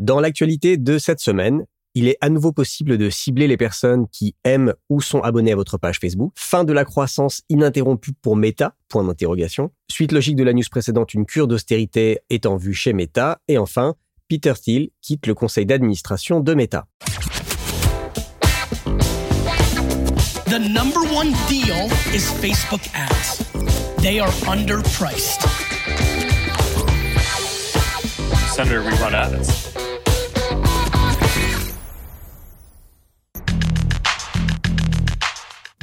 Dans l'actualité de cette semaine, il est à nouveau possible de cibler les personnes qui aiment ou sont abonnées à votre page Facebook. Fin de la croissance ininterrompue pour Meta, point d'interrogation. Suite logique de la news précédente, une cure d'austérité est en vue chez Meta. Et enfin, Peter Thiel quitte le conseil d'administration de Meta. The number one deal is Facebook ads. They are underpriced. Senator, we run ads.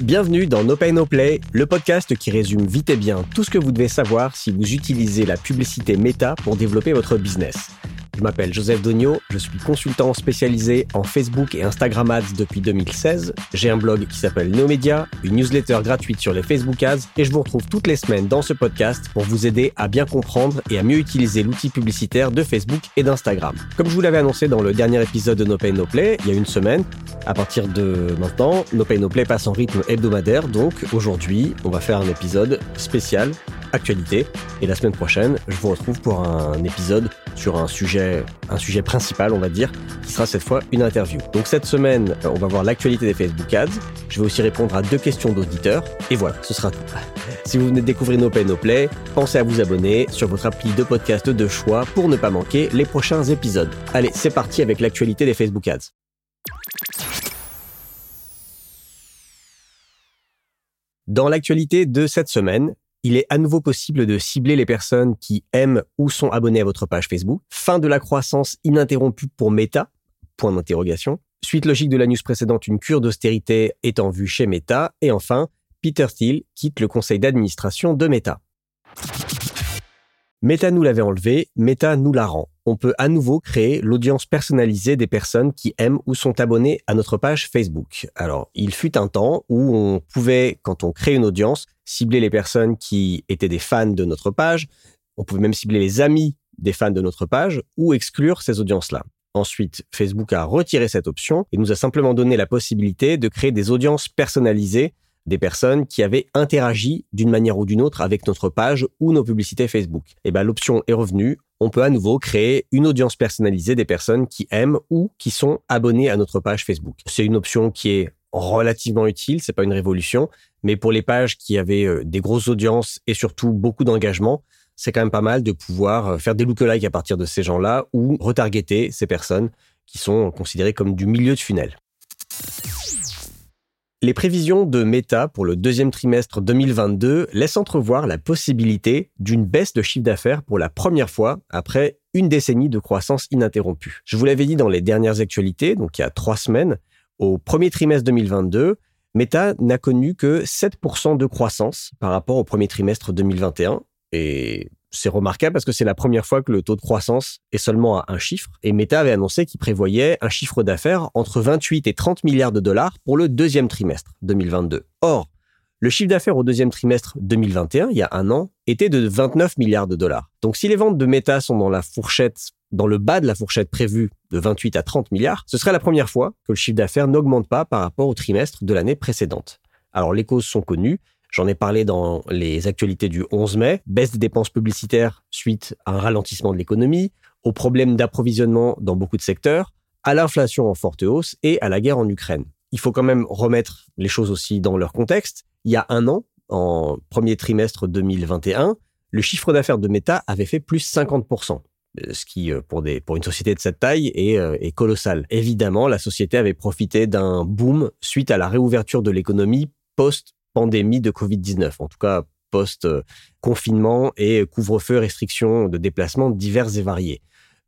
Bienvenue dans No Pay No Play, le podcast qui résume vite et bien tout ce que vous devez savoir si vous utilisez la publicité méta pour développer votre business. Je m'appelle Joseph Dogno, je suis consultant spécialisé en Facebook et Instagram Ads depuis 2016. J'ai un blog qui s'appelle Neomedia, une newsletter gratuite sur les Facebook Ads et je vous retrouve toutes les semaines dans ce podcast pour vous aider à bien comprendre et à mieux utiliser l'outil publicitaire de Facebook et d'Instagram. Comme je vous l'avais annoncé dans le dernier épisode de No Pay No Play, il y a une semaine, à partir de maintenant, No Pay No Play passe en rythme hebdomadaire, donc aujourd'hui, on va faire un épisode spécial actualité. Et la semaine prochaine, je vous retrouve pour un épisode sur un sujet, un sujet principal, on va dire, qui sera cette fois une interview. Donc cette semaine, on va voir l'actualité des Facebook Ads. Je vais aussi répondre à deux questions d'auditeurs. Et voilà, ce sera tout. Si vous venez de découvrir No Pay No Play, pensez à vous abonner sur votre appli de podcast de choix pour ne pas manquer les prochains épisodes. Allez, c'est parti avec l'actualité des Facebook Ads. Dans l'actualité de cette semaine, il est à nouveau possible de cibler les personnes qui aiment ou sont abonnées à votre page Facebook. Fin de la croissance ininterrompue pour Meta, point d'interrogation. Suite logique de la news précédente, une cure d'austérité est en vue chez Meta. Et enfin, Peter Thiel quitte le conseil d'administration de Meta. Meta nous l'avait enlevé, Meta nous la rend. On peut à nouveau créer l'audience personnalisée des personnes qui aiment ou sont abonnées à notre page Facebook. Alors, il fut un temps où on pouvait, quand on crée une audience, cibler les personnes qui étaient des fans de notre page. On pouvait même cibler les amis des fans de notre page ou exclure ces audiences-là. Ensuite, Facebook a retiré cette option et nous a simplement donné la possibilité de créer des audiences personnalisées des personnes qui avaient interagi d'une manière ou d'une autre avec notre page ou nos publicités Facebook. Et eh ben l'option est revenue. On peut à nouveau créer une audience personnalisée des personnes qui aiment ou qui sont abonnées à notre page Facebook. C'est une option qui est relativement utile, c'est pas une révolution, mais pour les pages qui avaient euh, des grosses audiences et surtout beaucoup d'engagement, c'est quand même pas mal de pouvoir euh, faire des lookalikes à partir de ces gens-là ou retargeter ces personnes qui sont considérées comme du milieu de funnel. Les prévisions de Meta pour le deuxième trimestre 2022 laissent entrevoir la possibilité d'une baisse de chiffre d'affaires pour la première fois après une décennie de croissance ininterrompue. Je vous l'avais dit dans les dernières actualités, donc il y a trois semaines, au premier trimestre 2022, Meta n'a connu que 7% de croissance par rapport au premier trimestre 2021. Et c'est remarquable parce que c'est la première fois que le taux de croissance est seulement à un chiffre. Et Meta avait annoncé qu'il prévoyait un chiffre d'affaires entre 28 et 30 milliards de dollars pour le deuxième trimestre 2022. Or, le chiffre d'affaires au deuxième trimestre 2021, il y a un an, était de 29 milliards de dollars. Donc si les ventes de Meta sont dans la fourchette, dans le bas de la fourchette prévue de 28 à 30 milliards, ce serait la première fois que le chiffre d'affaires n'augmente pas par rapport au trimestre de l'année précédente. Alors les causes sont connues. J'en ai parlé dans les actualités du 11 mai. Baisse des dépenses publicitaires suite à un ralentissement de l'économie, aux problèmes d'approvisionnement dans beaucoup de secteurs, à l'inflation en forte hausse et à la guerre en Ukraine. Il faut quand même remettre les choses aussi dans leur contexte. Il y a un an, en premier trimestre 2021, le chiffre d'affaires de Meta avait fait plus 50% ce qui, euh, pour une société de cette taille, est, euh, est colossal. Évidemment, la société avait profité d'un boom suite à la réouverture de l'économie post pandémie de Covid-19, en tout cas post-confinement et couvre-feu, restrictions de déplacement diverses et variées.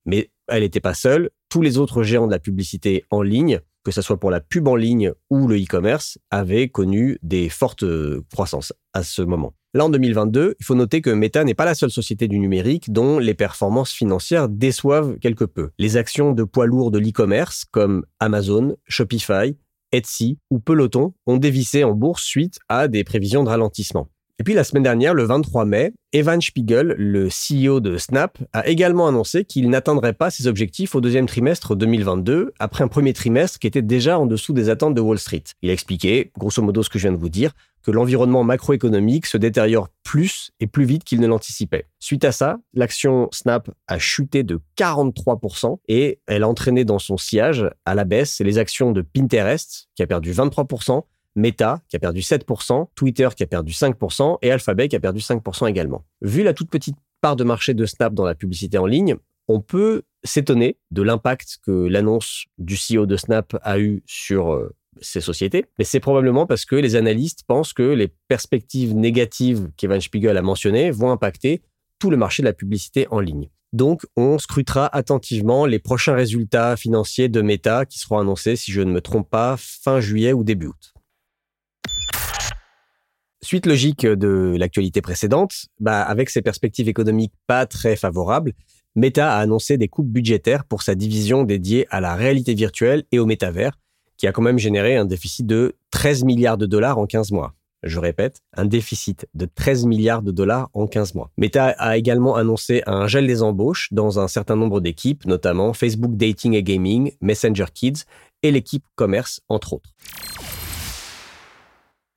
Mais elle n'était pas seule. Tous les autres géants de la publicité en ligne, que ce soit pour la pub en ligne ou le e-commerce, avaient connu des fortes croissances à ce moment. Là, en 2022, il faut noter que Meta n'est pas la seule société du numérique dont les performances financières déçoivent quelque peu. Les actions de poids lourds de l'e-commerce, comme Amazon, Shopify, Etsy ou Peloton ont dévissé en bourse suite à des prévisions de ralentissement. Et puis la semaine dernière, le 23 mai, Evan Spiegel, le CEO de Snap, a également annoncé qu'il n'atteindrait pas ses objectifs au deuxième trimestre 2022, après un premier trimestre qui était déjà en dessous des attentes de Wall Street. Il a expliqué, grosso modo ce que je viens de vous dire, que l'environnement macroéconomique se détériore plus et plus vite qu'il ne l'anticipait. Suite à ça, l'action Snap a chuté de 43% et elle a entraîné dans son sillage à la baisse les actions de Pinterest, qui a perdu 23%, Meta qui a perdu 7%, Twitter qui a perdu 5% et Alphabet qui a perdu 5% également. Vu la toute petite part de marché de Snap dans la publicité en ligne, on peut s'étonner de l'impact que l'annonce du CEO de Snap a eu sur euh, ces sociétés, mais c'est probablement parce que les analystes pensent que les perspectives négatives qu'Evan Spiegel a mentionnées vont impacter tout le marché de la publicité en ligne. Donc, on scrutera attentivement les prochains résultats financiers de Meta qui seront annoncés, si je ne me trompe pas, fin juillet ou début août. Suite logique de l'actualité précédente, bah avec ses perspectives économiques pas très favorables, Meta a annoncé des coupes budgétaires pour sa division dédiée à la réalité virtuelle et au métavers, qui a quand même généré un déficit de 13 milliards de dollars en 15 mois. Je répète, un déficit de 13 milliards de dollars en 15 mois. Meta a également annoncé un gel des embauches dans un certain nombre d'équipes, notamment Facebook Dating et Gaming, Messenger Kids et l'équipe Commerce, entre autres.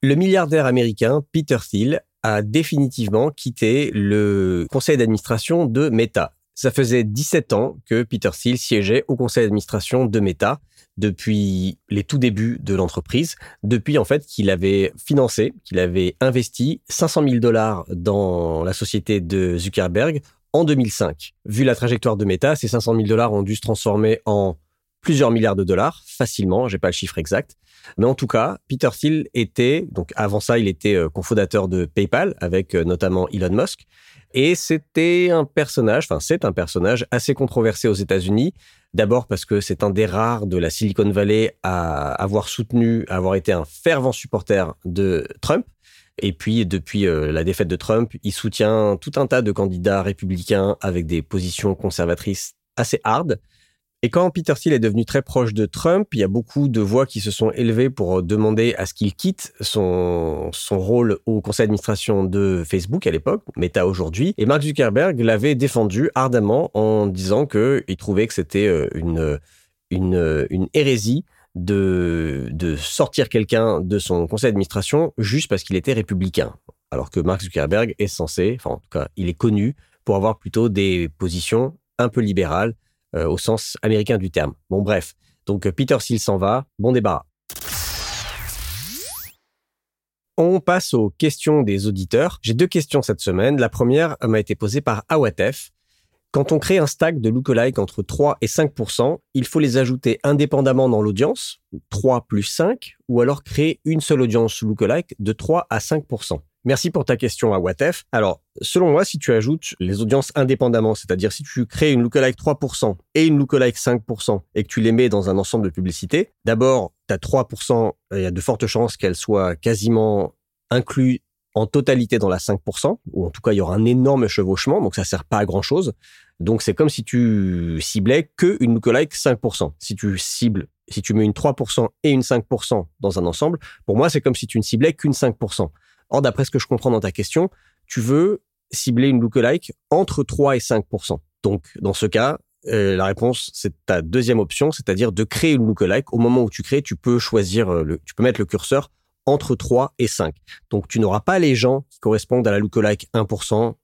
Le milliardaire américain Peter Thiel a définitivement quitté le conseil d'administration de Meta. Ça faisait 17 ans que Peter Thiel siégeait au conseil d'administration de Meta depuis les tout débuts de l'entreprise, depuis en fait qu'il avait financé, qu'il avait investi 500 000 dollars dans la société de Zuckerberg en 2005. Vu la trajectoire de Meta, ces 500 000 dollars ont dû se transformer en plusieurs milliards de dollars facilement, j'ai pas le chiffre exact. Mais en tout cas, Peter Thiel était, donc avant ça, il était euh, cofondateur de PayPal avec euh, notamment Elon Musk. Et c'était un personnage, enfin c'est un personnage assez controversé aux États-Unis. D'abord parce que c'est un des rares de la Silicon Valley à avoir soutenu, à avoir été un fervent supporter de Trump. Et puis, depuis euh, la défaite de Trump, il soutient tout un tas de candidats républicains avec des positions conservatrices assez hard. Et quand Peter Thiel est devenu très proche de Trump, il y a beaucoup de voix qui se sont élevées pour demander à ce qu'il quitte son, son rôle au conseil d'administration de Facebook à l'époque, Meta aujourd'hui. Et Mark Zuckerberg l'avait défendu ardemment en disant qu'il trouvait que c'était euh, une, une, une hérésie de, de sortir quelqu'un de son conseil d'administration juste parce qu'il était républicain. Alors que Mark Zuckerberg est censé, enfin en tout cas, il est connu pour avoir plutôt des positions un peu libérales euh, au sens américain du terme. Bon, bref. Donc, euh, Peter s'il s'en va, bon débarras. On passe aux questions des auditeurs. J'ai deux questions cette semaine. La première m'a été posée par Awatef. Quand on crée un stack de lookalike entre 3 et 5% il faut les ajouter indépendamment dans l'audience, 3 plus 5, ou alors créer une seule audience lookalike de 3 à 5 Merci pour ta question à Watef. Alors, selon moi, si tu ajoutes les audiences indépendamment, c'est-à-dire si tu crées une lookalike 3% et une lookalike 5% et que tu les mets dans un ensemble de publicités, d'abord, tu as 3%, il y a de fortes chances qu'elles soient quasiment incluses en totalité dans la 5%, ou en tout cas, il y aura un énorme chevauchement, donc ça sert pas à grand chose. Donc, c'est comme si tu ciblais que une lookalike 5%. Si tu cibles, si tu mets une 3% et une 5% dans un ensemble, pour moi, c'est comme si tu ne ciblais qu'une 5%. Or, d'après ce que je comprends dans ta question, tu veux cibler une lookalike entre 3 et 5% Donc, dans ce cas, euh, la réponse, c'est ta deuxième option, c'est-à-dire de créer une lookalike. Au moment où tu crées, tu peux choisir, euh, tu peux mettre le curseur entre 3 et 5. Donc, tu n'auras pas les gens qui correspondent à la lookalike 1%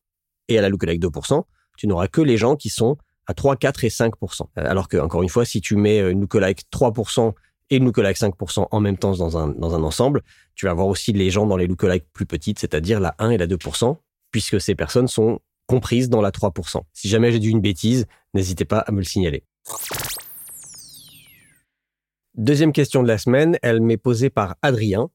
et à la lookalike 2%. Tu n'auras que les gens qui sont à 3, 4 et 5%. Euh, alors que, encore une fois, si tu mets une lookalike 3% et une lookalike 5% en même temps dans un, dans un ensemble, tu vas avoir aussi les gens dans les lookalike plus petites, c'est-à-dire la 1 et la 2%, puisque ces personnes sont comprises dans la 3%. Si jamais j'ai dit une bêtise, n'hésitez pas à me le signaler. Deuxième question de la semaine, elle m'est posée par Adrien.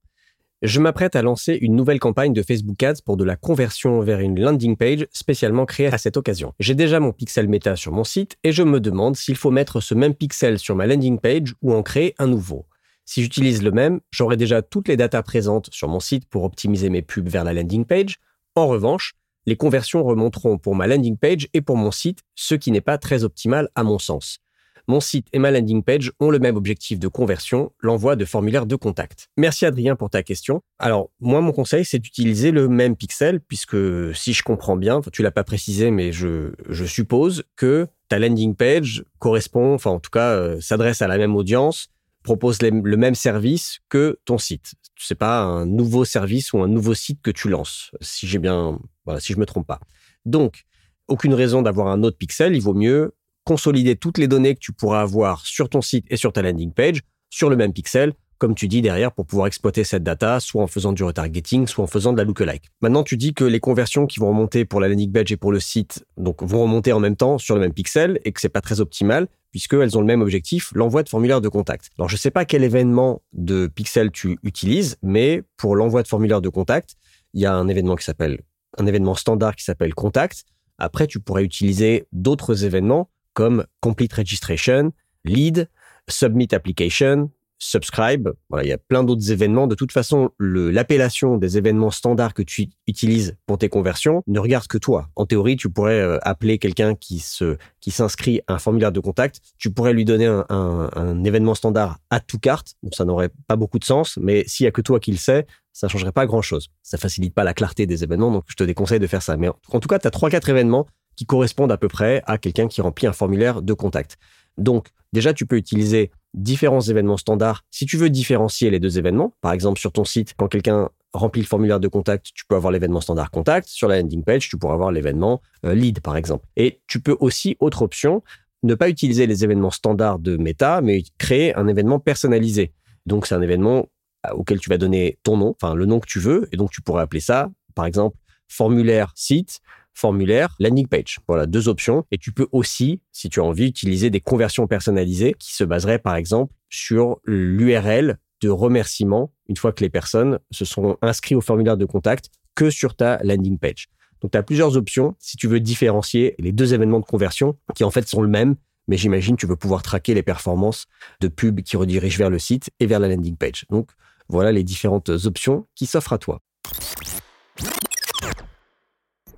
Je m'apprête à lancer une nouvelle campagne de Facebook Ads pour de la conversion vers une landing page spécialement créée à cette occasion. J'ai déjà mon pixel méta sur mon site et je me demande s'il faut mettre ce même pixel sur ma landing page ou en créer un nouveau. Si j'utilise le même, j'aurai déjà toutes les datas présentes sur mon site pour optimiser mes pubs vers la landing page. En revanche, les conversions remonteront pour ma landing page et pour mon site, ce qui n'est pas très optimal à mon sens. Mon site et ma landing page ont le même objectif de conversion, l'envoi de formulaires de contact. Merci Adrien pour ta question. Alors, moi, mon conseil, c'est d'utiliser le même pixel, puisque si je comprends bien, tu l'as pas précisé, mais je, suppose que ta landing page correspond, enfin en tout cas, euh, s'adresse à la même audience, propose le même service que ton site. C'est pas un nouveau service ou un nouveau site que tu lances, si j'ai bien, voilà, si je me trompe pas. Donc, aucune raison d'avoir un autre pixel. Il vaut mieux consolider toutes les données que tu pourras avoir sur ton site et sur ta landing page sur le même pixel, comme tu dis derrière, pour pouvoir exploiter cette data, soit en faisant du retargeting, soit en faisant de la lookalike. Maintenant, tu dis que les conversions qui vont remonter pour la landing page et pour le site, donc vont remonter en même temps sur le même pixel et que c'est pas très optimal puisqu'elles ont le même objectif, l'envoi de formulaire de contact. Alors, je sais pas quel événement de pixel tu utilises, mais pour l'envoi de formulaire de contact, il y a un événement qui s'appelle, un événement standard qui s'appelle contact. Après, tu pourrais utiliser d'autres événements comme Complete Registration, Lead, Submit Application, Subscribe. Voilà, il y a plein d'autres événements. De toute façon, l'appellation des événements standards que tu utilises pour tes conversions ne regarde que toi. En théorie, tu pourrais euh, appeler quelqu'un qui se qui s'inscrit à un formulaire de contact. Tu pourrais lui donner un, événement standard à tout carte. Ça n'aurait pas beaucoup de sens, mais s'il y a que toi qui le sais, ça changerait pas grand chose. Ça facilite pas la clarté des événements, donc je te déconseille de faire ça. Mais en tout cas, tu as trois, quatre événements qui correspondent à peu près à quelqu'un qui remplit un formulaire de contact. Donc, déjà, tu peux utiliser différents événements standards si tu veux différencier les deux événements. Par exemple, sur ton site, quand quelqu'un remplit le formulaire de contact, tu peux avoir l'événement standard contact. Sur la landing page, tu pourras avoir l'événement euh, lead, par exemple. Et tu peux aussi, autre option, ne pas utiliser les événements standards de Meta, mais créer un événement personnalisé. Donc, c'est un événement euh, auquel tu vas donner ton nom, enfin le nom que tu veux, et donc tu pourrais appeler ça, par exemple, formulaire site formulaire, landing page. Voilà, deux options. Et tu peux aussi, si tu as envie, utiliser des conversions personnalisées qui se baseraient par exemple sur l'URL de remerciement une fois que les personnes se sont inscrites au formulaire de contact que sur ta landing page. Donc tu as plusieurs options si tu veux différencier les deux événements de conversion qui en fait sont le même, mais j'imagine tu veux pouvoir traquer les performances de pub qui redirigent vers le site et vers la landing page. Donc voilà les différentes options qui s'offrent à toi.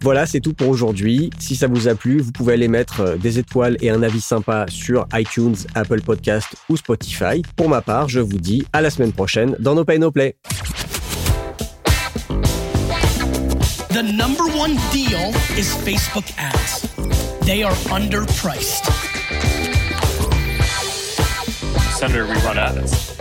Voilà, c'est tout pour aujourd'hui. Si ça vous a plu, vous pouvez aller mettre euh, des étoiles et un avis sympa sur iTunes, Apple Podcast ou Spotify. Pour ma part, je vous dis à la semaine prochaine dans No Pay No Play. The number one deal is Facebook ads. They are underpriced. Senator, we run ads.